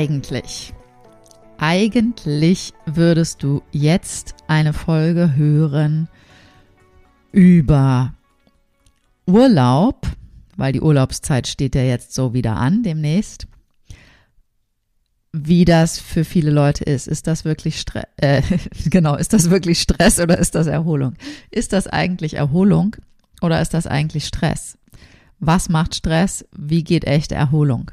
Eigentlich. Eigentlich würdest du jetzt eine Folge hören über Urlaub, weil die Urlaubszeit steht ja jetzt so wieder an demnächst. Wie das für viele Leute ist. Ist das wirklich Stress? Äh, genau, ist das wirklich Stress oder ist das Erholung? Ist das eigentlich Erholung oder ist das eigentlich Stress? Was macht Stress? Wie geht echte Erholung?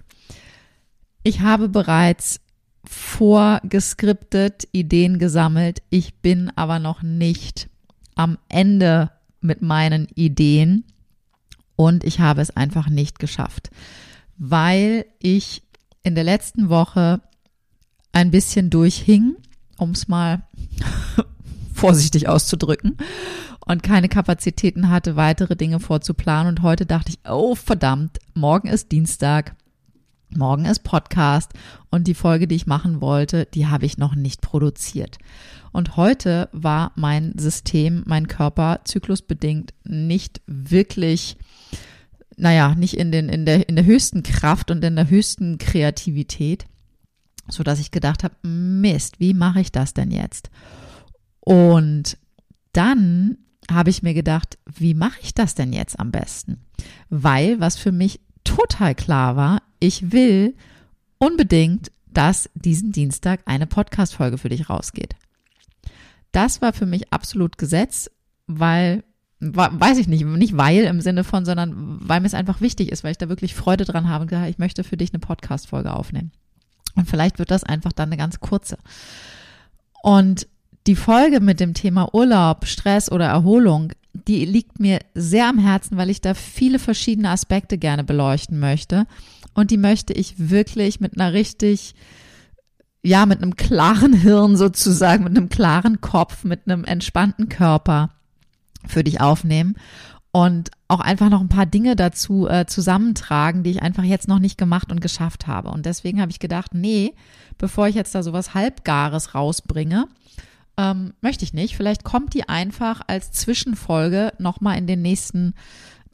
Ich habe bereits vorgeskriptet, Ideen gesammelt. Ich bin aber noch nicht am Ende mit meinen Ideen und ich habe es einfach nicht geschafft, weil ich in der letzten Woche ein bisschen durchhing, um es mal vorsichtig auszudrücken und keine Kapazitäten hatte, weitere Dinge vorzuplanen. Und heute dachte ich, oh verdammt, morgen ist Dienstag. Morgen ist Podcast und die Folge, die ich machen wollte, die habe ich noch nicht produziert. Und heute war mein System, mein Körper zyklusbedingt nicht wirklich, naja, nicht in, den, in, der, in der höchsten Kraft und in der höchsten Kreativität, so dass ich gedacht habe, Mist, wie mache ich das denn jetzt? Und dann habe ich mir gedacht, wie mache ich das denn jetzt am besten? Weil, was für mich total klar war, ich will unbedingt, dass diesen Dienstag eine Podcast-Folge für dich rausgeht. Das war für mich absolut Gesetz, weil, weiß ich nicht, nicht weil im Sinne von, sondern weil mir es einfach wichtig ist, weil ich da wirklich Freude dran habe und gesagt, ich möchte für dich eine Podcast-Folge aufnehmen. Und vielleicht wird das einfach dann eine ganz kurze. Und die Folge mit dem Thema Urlaub, Stress oder Erholung, die liegt mir sehr am Herzen, weil ich da viele verschiedene Aspekte gerne beleuchten möchte. Und die möchte ich wirklich mit einer richtig, ja, mit einem klaren Hirn sozusagen, mit einem klaren Kopf, mit einem entspannten Körper für dich aufnehmen und auch einfach noch ein paar Dinge dazu äh, zusammentragen, die ich einfach jetzt noch nicht gemacht und geschafft habe. Und deswegen habe ich gedacht, nee, bevor ich jetzt da sowas Halbgares rausbringe, ähm, möchte ich nicht. Vielleicht kommt die einfach als Zwischenfolge nochmal in den nächsten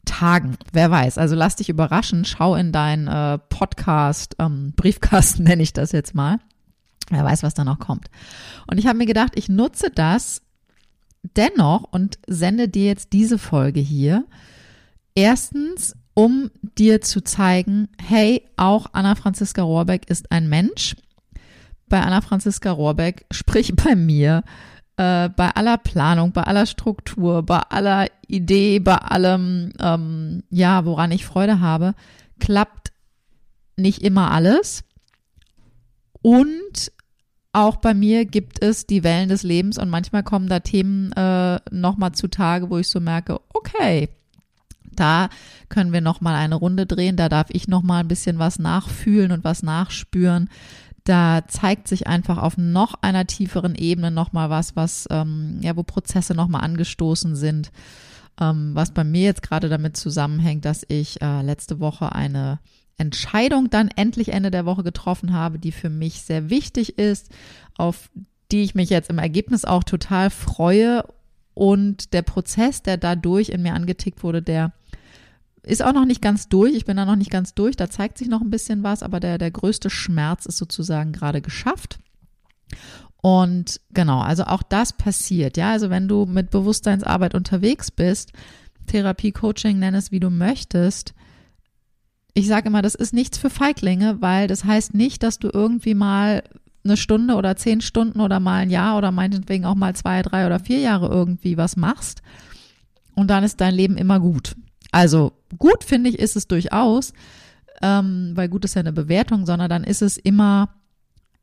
Tagen. Wer weiß. Also lass dich überraschen. Schau in deinen äh, Podcast, ähm, Briefkasten nenne ich das jetzt mal. Wer weiß, was da noch kommt. Und ich habe mir gedacht, ich nutze das dennoch und sende dir jetzt diese Folge hier. Erstens, um dir zu zeigen, hey, auch Anna Franziska Rohrbeck ist ein Mensch bei Anna Franziska Rohrbeck, sprich bei mir, äh, bei aller Planung, bei aller Struktur, bei aller Idee, bei allem, ähm, ja, woran ich Freude habe, klappt nicht immer alles. Und auch bei mir gibt es die Wellen des Lebens und manchmal kommen da Themen äh, nochmal zutage, wo ich so merke, okay, da können wir nochmal eine Runde drehen, da darf ich nochmal ein bisschen was nachfühlen und was nachspüren da zeigt sich einfach auf noch einer tieferen Ebene nochmal was, was, ähm, ja, wo Prozesse nochmal angestoßen sind, ähm, was bei mir jetzt gerade damit zusammenhängt, dass ich äh, letzte Woche eine Entscheidung dann endlich Ende der Woche getroffen habe, die für mich sehr wichtig ist, auf die ich mich jetzt im Ergebnis auch total freue und der Prozess, der dadurch in mir angetickt wurde, der ist auch noch nicht ganz durch. Ich bin da noch nicht ganz durch. Da zeigt sich noch ein bisschen was, aber der, der größte Schmerz ist sozusagen gerade geschafft. Und genau, also auch das passiert. Ja, also wenn du mit Bewusstseinsarbeit unterwegs bist, Therapie, Coaching, nenn es wie du möchtest. Ich sage immer, das ist nichts für Feiglinge, weil das heißt nicht, dass du irgendwie mal eine Stunde oder zehn Stunden oder mal ein Jahr oder meinetwegen auch mal zwei, drei oder vier Jahre irgendwie was machst und dann ist dein Leben immer gut. Also gut finde ich ist es durchaus, ähm, weil gut ist ja eine Bewertung, sondern dann ist es immer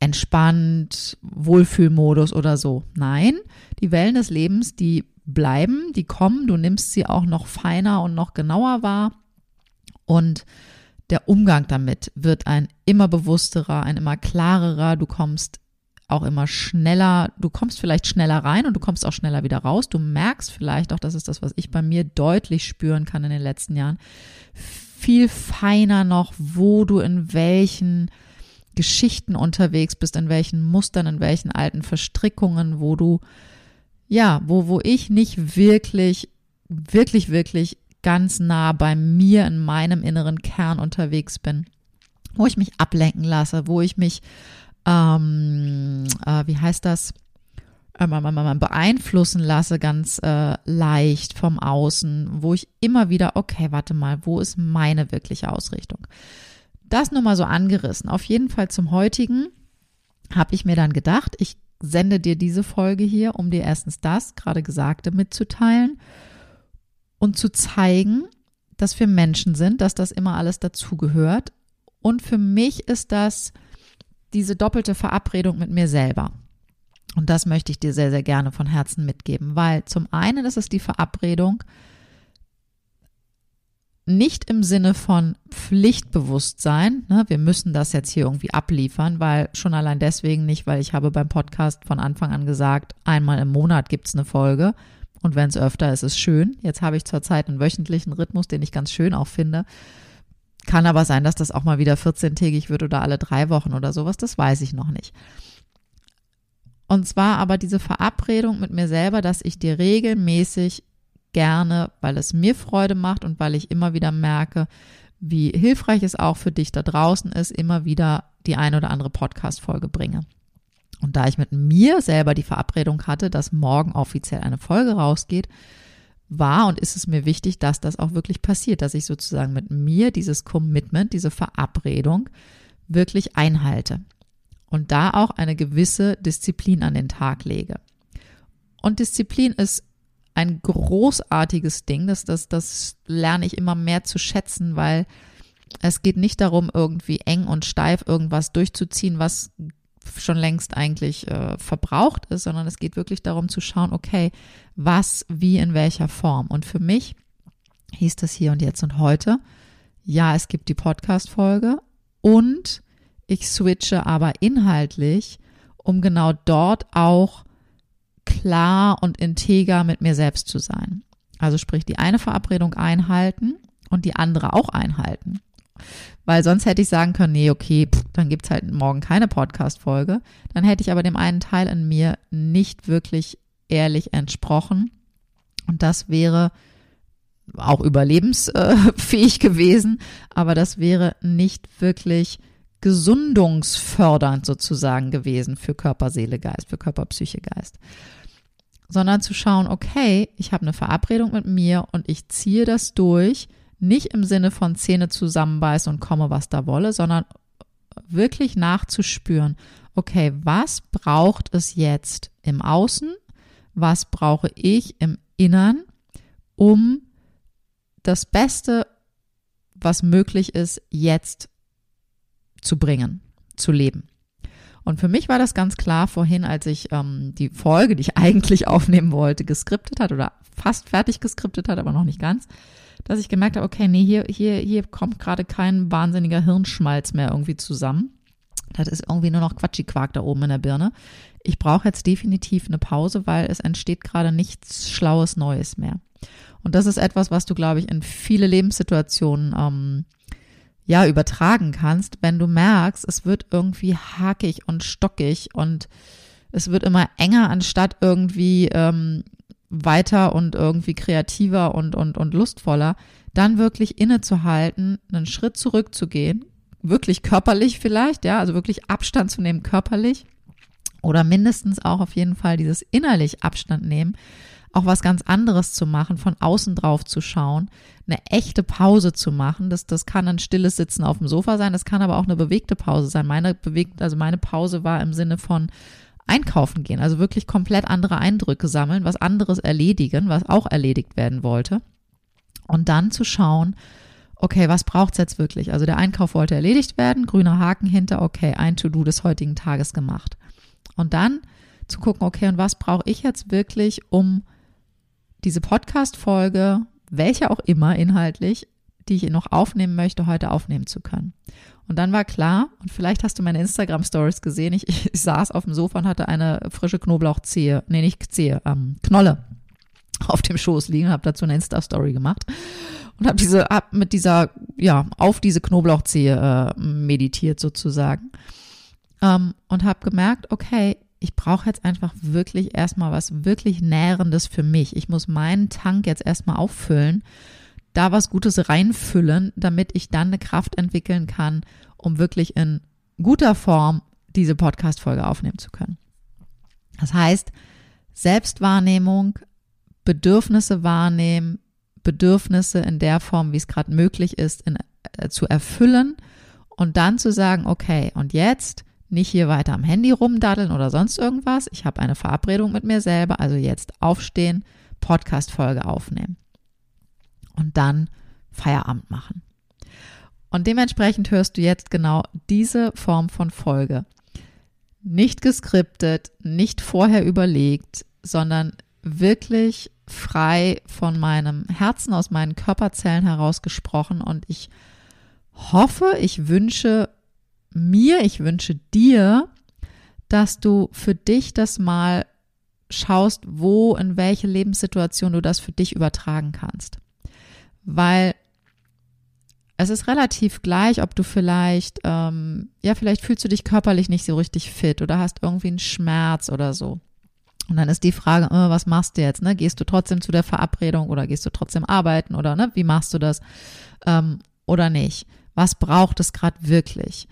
entspannt, Wohlfühlmodus oder so. Nein, die Wellen des Lebens, die bleiben, die kommen, du nimmst sie auch noch feiner und noch genauer wahr. Und der Umgang damit wird ein immer bewussterer, ein immer klarerer, du kommst auch immer schneller, du kommst vielleicht schneller rein und du kommst auch schneller wieder raus. Du merkst vielleicht auch, das ist das, was ich bei mir deutlich spüren kann in den letzten Jahren, viel feiner noch, wo du in welchen Geschichten unterwegs bist, in welchen Mustern, in welchen alten Verstrickungen, wo du, ja, wo, wo ich nicht wirklich, wirklich, wirklich ganz nah bei mir in meinem inneren Kern unterwegs bin, wo ich mich ablenken lasse, wo ich mich, ähm, äh, wie heißt das, äh, beeinflussen lasse ganz äh, leicht vom Außen, wo ich immer wieder, okay, warte mal, wo ist meine wirkliche Ausrichtung? Das nur mal so angerissen. Auf jeden Fall zum heutigen habe ich mir dann gedacht, ich sende dir diese Folge hier, um dir erstens das gerade Gesagte mitzuteilen und zu zeigen, dass wir Menschen sind, dass das immer alles dazugehört. Und für mich ist das diese doppelte Verabredung mit mir selber. Und das möchte ich dir sehr, sehr gerne von Herzen mitgeben, weil zum einen ist es die Verabredung, nicht im Sinne von Pflichtbewusstsein, ne, wir müssen das jetzt hier irgendwie abliefern, weil schon allein deswegen nicht, weil ich habe beim Podcast von Anfang an gesagt, einmal im Monat gibt's eine Folge und wenn es öfter ist, ist es schön. Jetzt habe ich zurzeit einen wöchentlichen Rhythmus, den ich ganz schön auch finde. Kann aber sein, dass das auch mal wieder 14-tägig wird oder alle drei Wochen oder sowas, das weiß ich noch nicht. Und zwar aber diese Verabredung mit mir selber, dass ich dir regelmäßig gerne, weil es mir Freude macht und weil ich immer wieder merke, wie hilfreich es auch für dich da draußen ist, immer wieder die ein oder andere Podcast-Folge bringe. Und da ich mit mir selber die Verabredung hatte, dass morgen offiziell eine Folge rausgeht, war und ist es mir wichtig, dass das auch wirklich passiert, dass ich sozusagen mit mir dieses Commitment, diese Verabredung wirklich einhalte und da auch eine gewisse Disziplin an den Tag lege. Und Disziplin ist ein großartiges Ding. Das, das, das lerne ich immer mehr zu schätzen, weil es geht nicht darum, irgendwie eng und steif irgendwas durchzuziehen, was schon längst eigentlich äh, verbraucht ist, sondern es geht wirklich darum zu schauen, okay, was, wie, in welcher Form. Und für mich hieß das hier und jetzt und heute, ja, es gibt die Podcast-Folge und ich switche aber inhaltlich, um genau dort auch klar und integer mit mir selbst zu sein. Also sprich, die eine Verabredung einhalten und die andere auch einhalten. Weil sonst hätte ich sagen können, nee, okay, pff, dann gibt's halt morgen keine Podcast-Folge. Dann hätte ich aber dem einen Teil in mir nicht wirklich ehrlich entsprochen. Und das wäre auch überlebensfähig gewesen, aber das wäre nicht wirklich gesundungsfördernd sozusagen gewesen für Körper, Seele, Geist, für Körper, Psyche, Geist. Sondern zu schauen, okay, ich habe eine Verabredung mit mir und ich ziehe das durch, nicht im Sinne von Zähne zusammenbeißen und komme, was da wolle, sondern wirklich nachzuspüren, okay, was braucht es jetzt im Außen, was brauche ich im Innern, um das Beste, was möglich ist, jetzt zu bringen, zu leben. Und für mich war das ganz klar vorhin, als ich ähm, die Folge, die ich eigentlich aufnehmen wollte, geskriptet hat oder fast fertig geskriptet hat, aber noch nicht ganz, dass ich gemerkt habe, okay, nee, hier, hier, hier kommt gerade kein wahnsinniger Hirnschmalz mehr irgendwie zusammen. Das ist irgendwie nur noch Quatschi-Quark da oben in der Birne. Ich brauche jetzt definitiv eine Pause, weil es entsteht gerade nichts Schlaues Neues mehr. Und das ist etwas, was du, glaube ich, in viele Lebenssituationen ähm, ja übertragen kannst, wenn du merkst, es wird irgendwie hakig und stockig und es wird immer enger, anstatt irgendwie ähm, weiter und irgendwie kreativer und, und, und lustvoller, dann wirklich innezuhalten, einen Schritt zurückzugehen, wirklich körperlich vielleicht, ja, also wirklich Abstand zu nehmen körperlich oder mindestens auch auf jeden Fall dieses innerlich Abstand nehmen, auch was ganz anderes zu machen, von außen drauf zu schauen, eine echte Pause zu machen. Das, das kann ein stilles Sitzen auf dem Sofa sein, das kann aber auch eine bewegte Pause sein. Meine bewegt, also meine Pause war im Sinne von einkaufen gehen, also wirklich komplett andere Eindrücke sammeln, was anderes erledigen, was auch erledigt werden wollte. Und dann zu schauen, okay, was braucht's jetzt wirklich? Also der Einkauf wollte erledigt werden, grüner Haken hinter, okay, ein To-Do des heutigen Tages gemacht. Und dann zu gucken, okay, und was brauche ich jetzt wirklich, um diese Podcast-Folge, welche auch immer inhaltlich, die ich noch aufnehmen möchte, heute aufnehmen zu können. Und dann war klar, und vielleicht hast du meine Instagram-Stories gesehen, ich, ich, saß auf dem Sofa und hatte eine frische Knoblauchzehe, nee, nicht Zehe, ähm, Knolle auf dem Schoß liegen, habe dazu eine Insta-Story gemacht und habe diese, hab mit dieser, ja, auf diese Knoblauchzehe äh, meditiert sozusagen ähm, und habe gemerkt, okay, ich brauche jetzt einfach wirklich erstmal was wirklich Nährendes für mich. Ich muss meinen Tank jetzt erstmal auffüllen, da was Gutes reinfüllen, damit ich dann eine Kraft entwickeln kann, um wirklich in guter Form diese Podcast-Folge aufnehmen zu können. Das heißt, Selbstwahrnehmung, Bedürfnisse wahrnehmen, Bedürfnisse in der Form, wie es gerade möglich ist, in, äh, zu erfüllen und dann zu sagen, okay, und jetzt nicht hier weiter am Handy rumdaddeln oder sonst irgendwas. Ich habe eine Verabredung mit mir selber, also jetzt aufstehen, Podcast-Folge aufnehmen und dann Feierabend machen. Und dementsprechend hörst du jetzt genau diese Form von Folge. Nicht geskriptet, nicht vorher überlegt, sondern wirklich frei von meinem Herzen, aus meinen Körperzellen heraus gesprochen. Und ich hoffe, ich wünsche mir, ich wünsche dir, dass du für dich das mal schaust, wo, in welche Lebenssituation du das für dich übertragen kannst. Weil es ist relativ gleich, ob du vielleicht, ähm, ja, vielleicht fühlst du dich körperlich nicht so richtig fit oder hast irgendwie einen Schmerz oder so. Und dann ist die Frage, äh, was machst du jetzt? Ne? Gehst du trotzdem zu der Verabredung oder gehst du trotzdem arbeiten oder ne? wie machst du das ähm, oder nicht? Was braucht es gerade wirklich?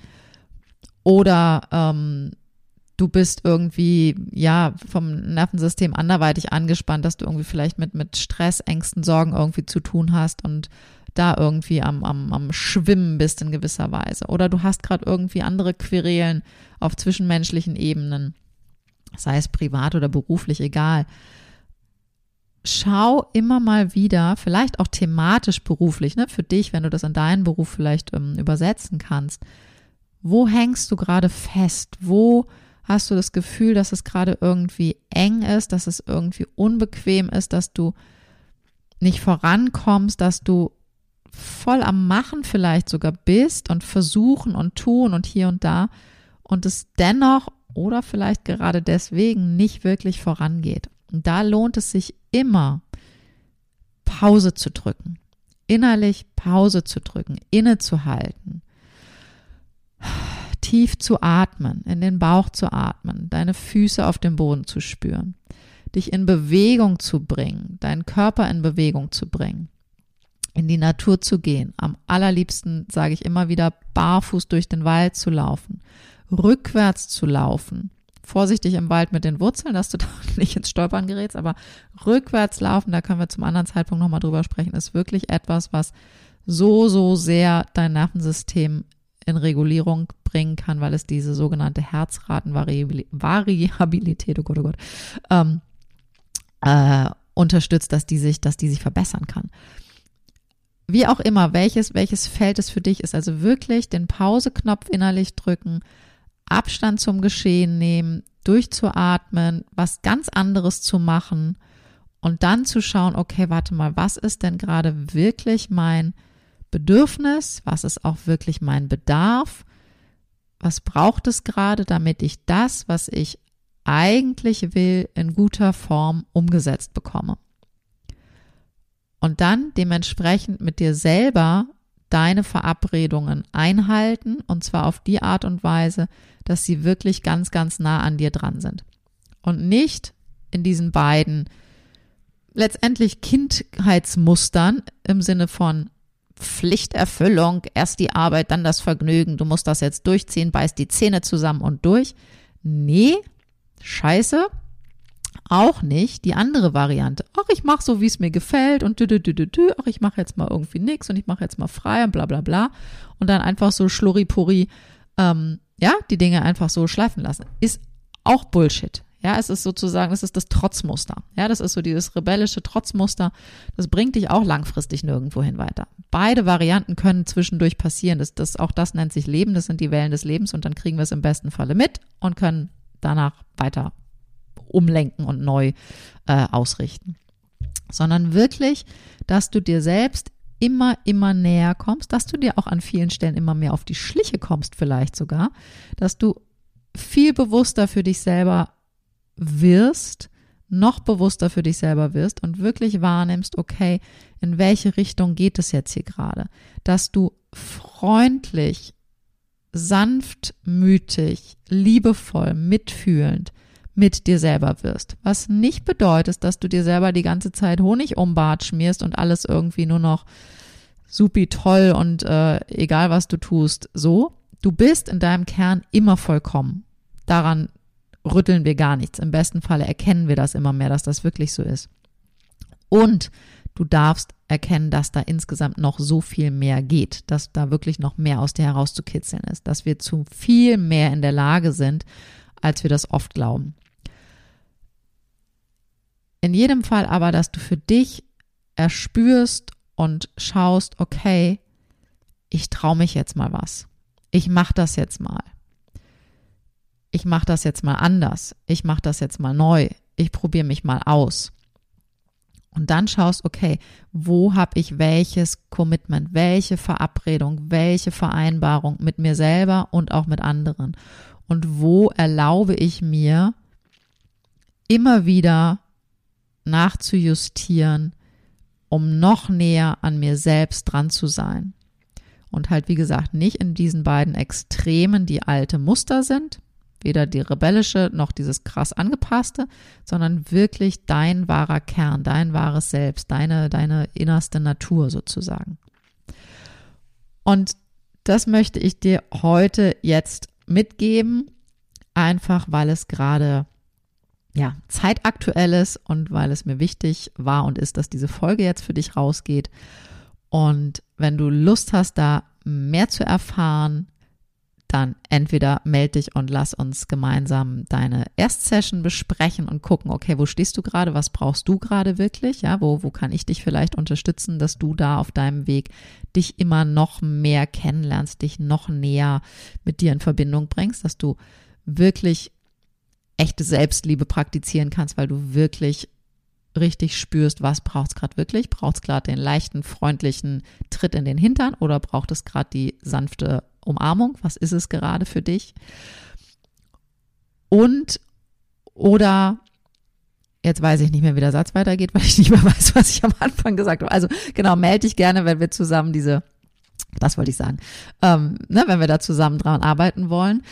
Oder ähm, du bist irgendwie, ja, vom Nervensystem anderweitig angespannt, dass du irgendwie vielleicht mit, mit Stress, Ängsten, Sorgen irgendwie zu tun hast und da irgendwie am, am, am Schwimmen bist in gewisser Weise. Oder du hast gerade irgendwie andere Querelen auf zwischenmenschlichen Ebenen, sei es privat oder beruflich, egal. Schau immer mal wieder, vielleicht auch thematisch beruflich, ne, für dich, wenn du das in deinen Beruf vielleicht ähm, übersetzen kannst wo hängst du gerade fest? Wo hast du das Gefühl, dass es gerade irgendwie eng ist, dass es irgendwie unbequem ist, dass du nicht vorankommst, dass du voll am Machen vielleicht sogar bist und versuchen und tun und hier und da und es dennoch oder vielleicht gerade deswegen nicht wirklich vorangeht. Und da lohnt es sich immer, Pause zu drücken, innerlich Pause zu drücken, innezuhalten tief zu atmen, in den Bauch zu atmen, deine Füße auf dem Boden zu spüren, dich in Bewegung zu bringen, deinen Körper in Bewegung zu bringen, in die Natur zu gehen. Am allerliebsten sage ich immer wieder, barfuß durch den Wald zu laufen, rückwärts zu laufen. Vorsichtig im Wald mit den Wurzeln, dass du da nicht ins Stolpern gerätst, aber rückwärts laufen, da können wir zum anderen Zeitpunkt nochmal drüber sprechen, ist wirklich etwas, was so, so sehr dein Nervensystem in Regulierung bringen kann, weil es diese sogenannte Herzratenvariabilität, oh Gott, oh Gott, ähm, äh, unterstützt, dass die sich, dass die sich verbessern kann. Wie auch immer, welches, welches Feld es für dich ist. Also wirklich den Pauseknopf innerlich drücken, Abstand zum Geschehen nehmen, durchzuatmen, was ganz anderes zu machen und dann zu schauen, okay, warte mal, was ist denn gerade wirklich mein Bedürfnis, was ist auch wirklich mein Bedarf, was braucht es gerade, damit ich das, was ich eigentlich will, in guter Form umgesetzt bekomme. Und dann dementsprechend mit dir selber deine Verabredungen einhalten und zwar auf die Art und Weise, dass sie wirklich ganz, ganz nah an dir dran sind. Und nicht in diesen beiden letztendlich Kindheitsmustern im Sinne von Pflichterfüllung, erst die Arbeit, dann das Vergnügen, du musst das jetzt durchziehen, beißt die Zähne zusammen und durch. Nee, scheiße. auch nicht die andere Variante. Ach, ich mache so, wie es mir gefällt und dü, dü, dü, dü, dü. ach, ich mache jetzt mal irgendwie nichts und ich mache jetzt mal frei und bla bla bla. Und dann einfach so schlurripuri, ähm, ja, die Dinge einfach so schleifen lassen. Ist auch Bullshit. Ja, es ist sozusagen, es ist das Trotzmuster. Ja, das ist so dieses rebellische Trotzmuster. Das bringt dich auch langfristig nirgendwo hin weiter. Beide Varianten können zwischendurch passieren. Das, das, auch das nennt sich Leben. Das sind die Wellen des Lebens und dann kriegen wir es im besten Falle mit und können danach weiter umlenken und neu äh, ausrichten. Sondern wirklich, dass du dir selbst immer, immer näher kommst, dass du dir auch an vielen Stellen immer mehr auf die Schliche kommst, vielleicht sogar, dass du viel bewusster für dich selber wirst, noch bewusster für dich selber wirst und wirklich wahrnimmst, okay, in welche Richtung geht es jetzt hier gerade? Dass du freundlich, sanftmütig, liebevoll, mitfühlend mit dir selber wirst. Was nicht bedeutet, dass du dir selber die ganze Zeit Honig um Bart schmierst und alles irgendwie nur noch supi toll und äh, egal was du tust, so. Du bist in deinem Kern immer vollkommen. Daran rütteln wir gar nichts. Im besten Falle erkennen wir das immer mehr, dass das wirklich so ist. Und du darfst erkennen, dass da insgesamt noch so viel mehr geht, dass da wirklich noch mehr aus dir herauszukitzeln ist, dass wir zu viel mehr in der Lage sind, als wir das oft glauben. In jedem Fall aber, dass du für dich erspürst und schaust, okay, ich traue mich jetzt mal was. Ich mache das jetzt mal ich mache das jetzt mal anders, ich mache das jetzt mal neu, ich probiere mich mal aus. Und dann schaust, okay, wo habe ich welches Commitment, welche Verabredung, welche Vereinbarung mit mir selber und auch mit anderen. Und wo erlaube ich mir immer wieder nachzujustieren, um noch näher an mir selbst dran zu sein. Und halt, wie gesagt, nicht in diesen beiden Extremen, die alte Muster sind, Weder die rebellische noch dieses krass angepasste, sondern wirklich dein wahrer Kern, dein wahres Selbst, deine, deine innerste Natur sozusagen. Und das möchte ich dir heute jetzt mitgeben, einfach weil es gerade ja, zeitaktuell ist und weil es mir wichtig war und ist, dass diese Folge jetzt für dich rausgeht. Und wenn du Lust hast, da mehr zu erfahren, dann entweder melde dich und lass uns gemeinsam deine Erstsession besprechen und gucken, okay, wo stehst du gerade, was brauchst du gerade wirklich, ja, wo, wo kann ich dich vielleicht unterstützen, dass du da auf deinem Weg dich immer noch mehr kennenlernst, dich noch näher mit dir in Verbindung bringst, dass du wirklich echte Selbstliebe praktizieren kannst, weil du wirklich richtig spürst, was braucht es gerade wirklich? Braucht es gerade den leichten, freundlichen Tritt in den Hintern oder braucht es gerade die sanfte Umarmung? Was ist es gerade für dich? Und oder Jetzt weiß ich nicht mehr, wie der Satz weitergeht, weil ich nicht mehr weiß, was ich am Anfang gesagt habe. Also genau, melde dich gerne, wenn wir zusammen diese, das wollte ich sagen, ähm, ne, wenn wir da zusammen dran arbeiten wollen.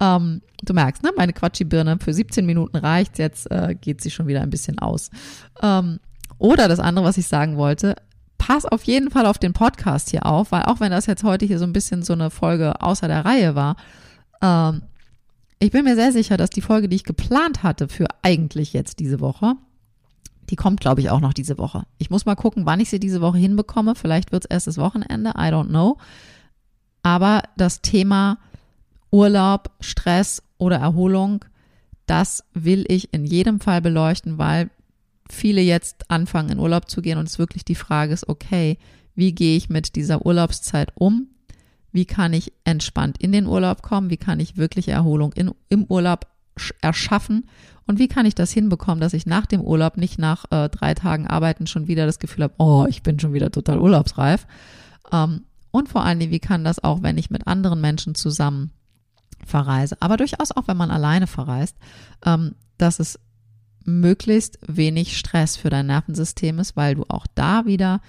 Ähm, du merkst, ne, meine Quatschibirne für 17 Minuten reicht, jetzt äh, geht sie schon wieder ein bisschen aus. Ähm, oder das andere, was ich sagen wollte, pass auf jeden Fall auf den Podcast hier auf, weil auch wenn das jetzt heute hier so ein bisschen so eine Folge außer der Reihe war, ähm, ich bin mir sehr sicher, dass die Folge, die ich geplant hatte für eigentlich jetzt diese Woche, die kommt, glaube ich, auch noch diese Woche. Ich muss mal gucken, wann ich sie diese Woche hinbekomme. Vielleicht wird es erst das Wochenende, I don't know. Aber das Thema Urlaub, Stress oder Erholung, das will ich in jedem Fall beleuchten, weil viele jetzt anfangen in Urlaub zu gehen und es wirklich die Frage ist, okay, wie gehe ich mit dieser Urlaubszeit um? Wie kann ich entspannt in den Urlaub kommen? Wie kann ich wirklich Erholung in, im Urlaub erschaffen? Und wie kann ich das hinbekommen, dass ich nach dem Urlaub nicht nach äh, drei Tagen Arbeiten schon wieder das Gefühl habe, oh, ich bin schon wieder total urlaubsreif? Ähm, und vor allen Dingen, wie kann das auch, wenn ich mit anderen Menschen zusammen verreise, aber durchaus auch, wenn man alleine verreist, ähm, dass es möglichst wenig Stress für dein Nervensystem ist, weil du auch da wieder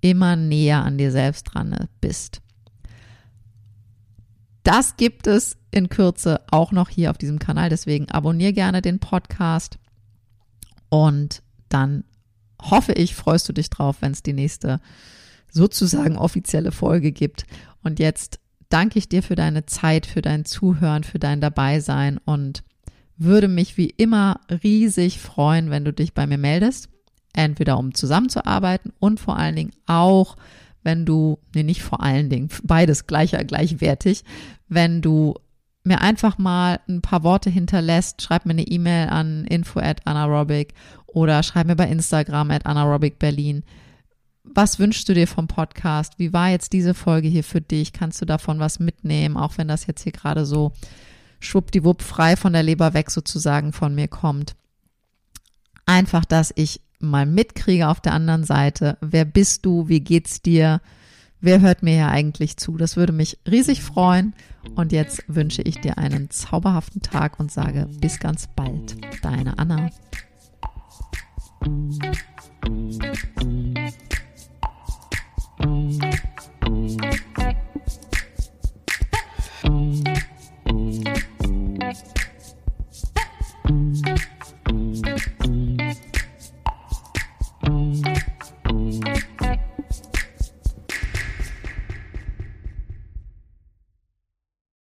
immer näher an dir selbst dran bist. Das gibt es in Kürze auch noch hier auf diesem Kanal, deswegen abonniere gerne den Podcast und dann hoffe ich, freust du dich drauf, wenn es die nächste sozusagen offizielle Folge gibt. Und jetzt danke ich dir für deine Zeit, für dein Zuhören, für dein Dabeisein und würde mich wie immer riesig freuen, wenn du dich bei mir meldest. Entweder um zusammenzuarbeiten und vor allen Dingen auch, wenn du, nee, nicht vor allen Dingen, beides gleicher, gleichwertig, wenn du mir einfach mal ein paar Worte hinterlässt, schreib mir eine E-Mail an info at anaerobic oder schreib mir bei Instagram at anaerobicberlin. Was wünschst du dir vom Podcast? Wie war jetzt diese Folge hier für dich? Kannst du davon was mitnehmen, auch wenn das jetzt hier gerade so schwuppdiwupp frei von der Leber weg sozusagen von mir kommt? Einfach, dass ich mal mitkriege auf der anderen Seite. Wer bist du? Wie geht's dir? Wer hört mir ja eigentlich zu? Das würde mich riesig freuen. Und jetzt wünsche ich dir einen zauberhaften Tag und sage bis ganz bald. Deine Anna.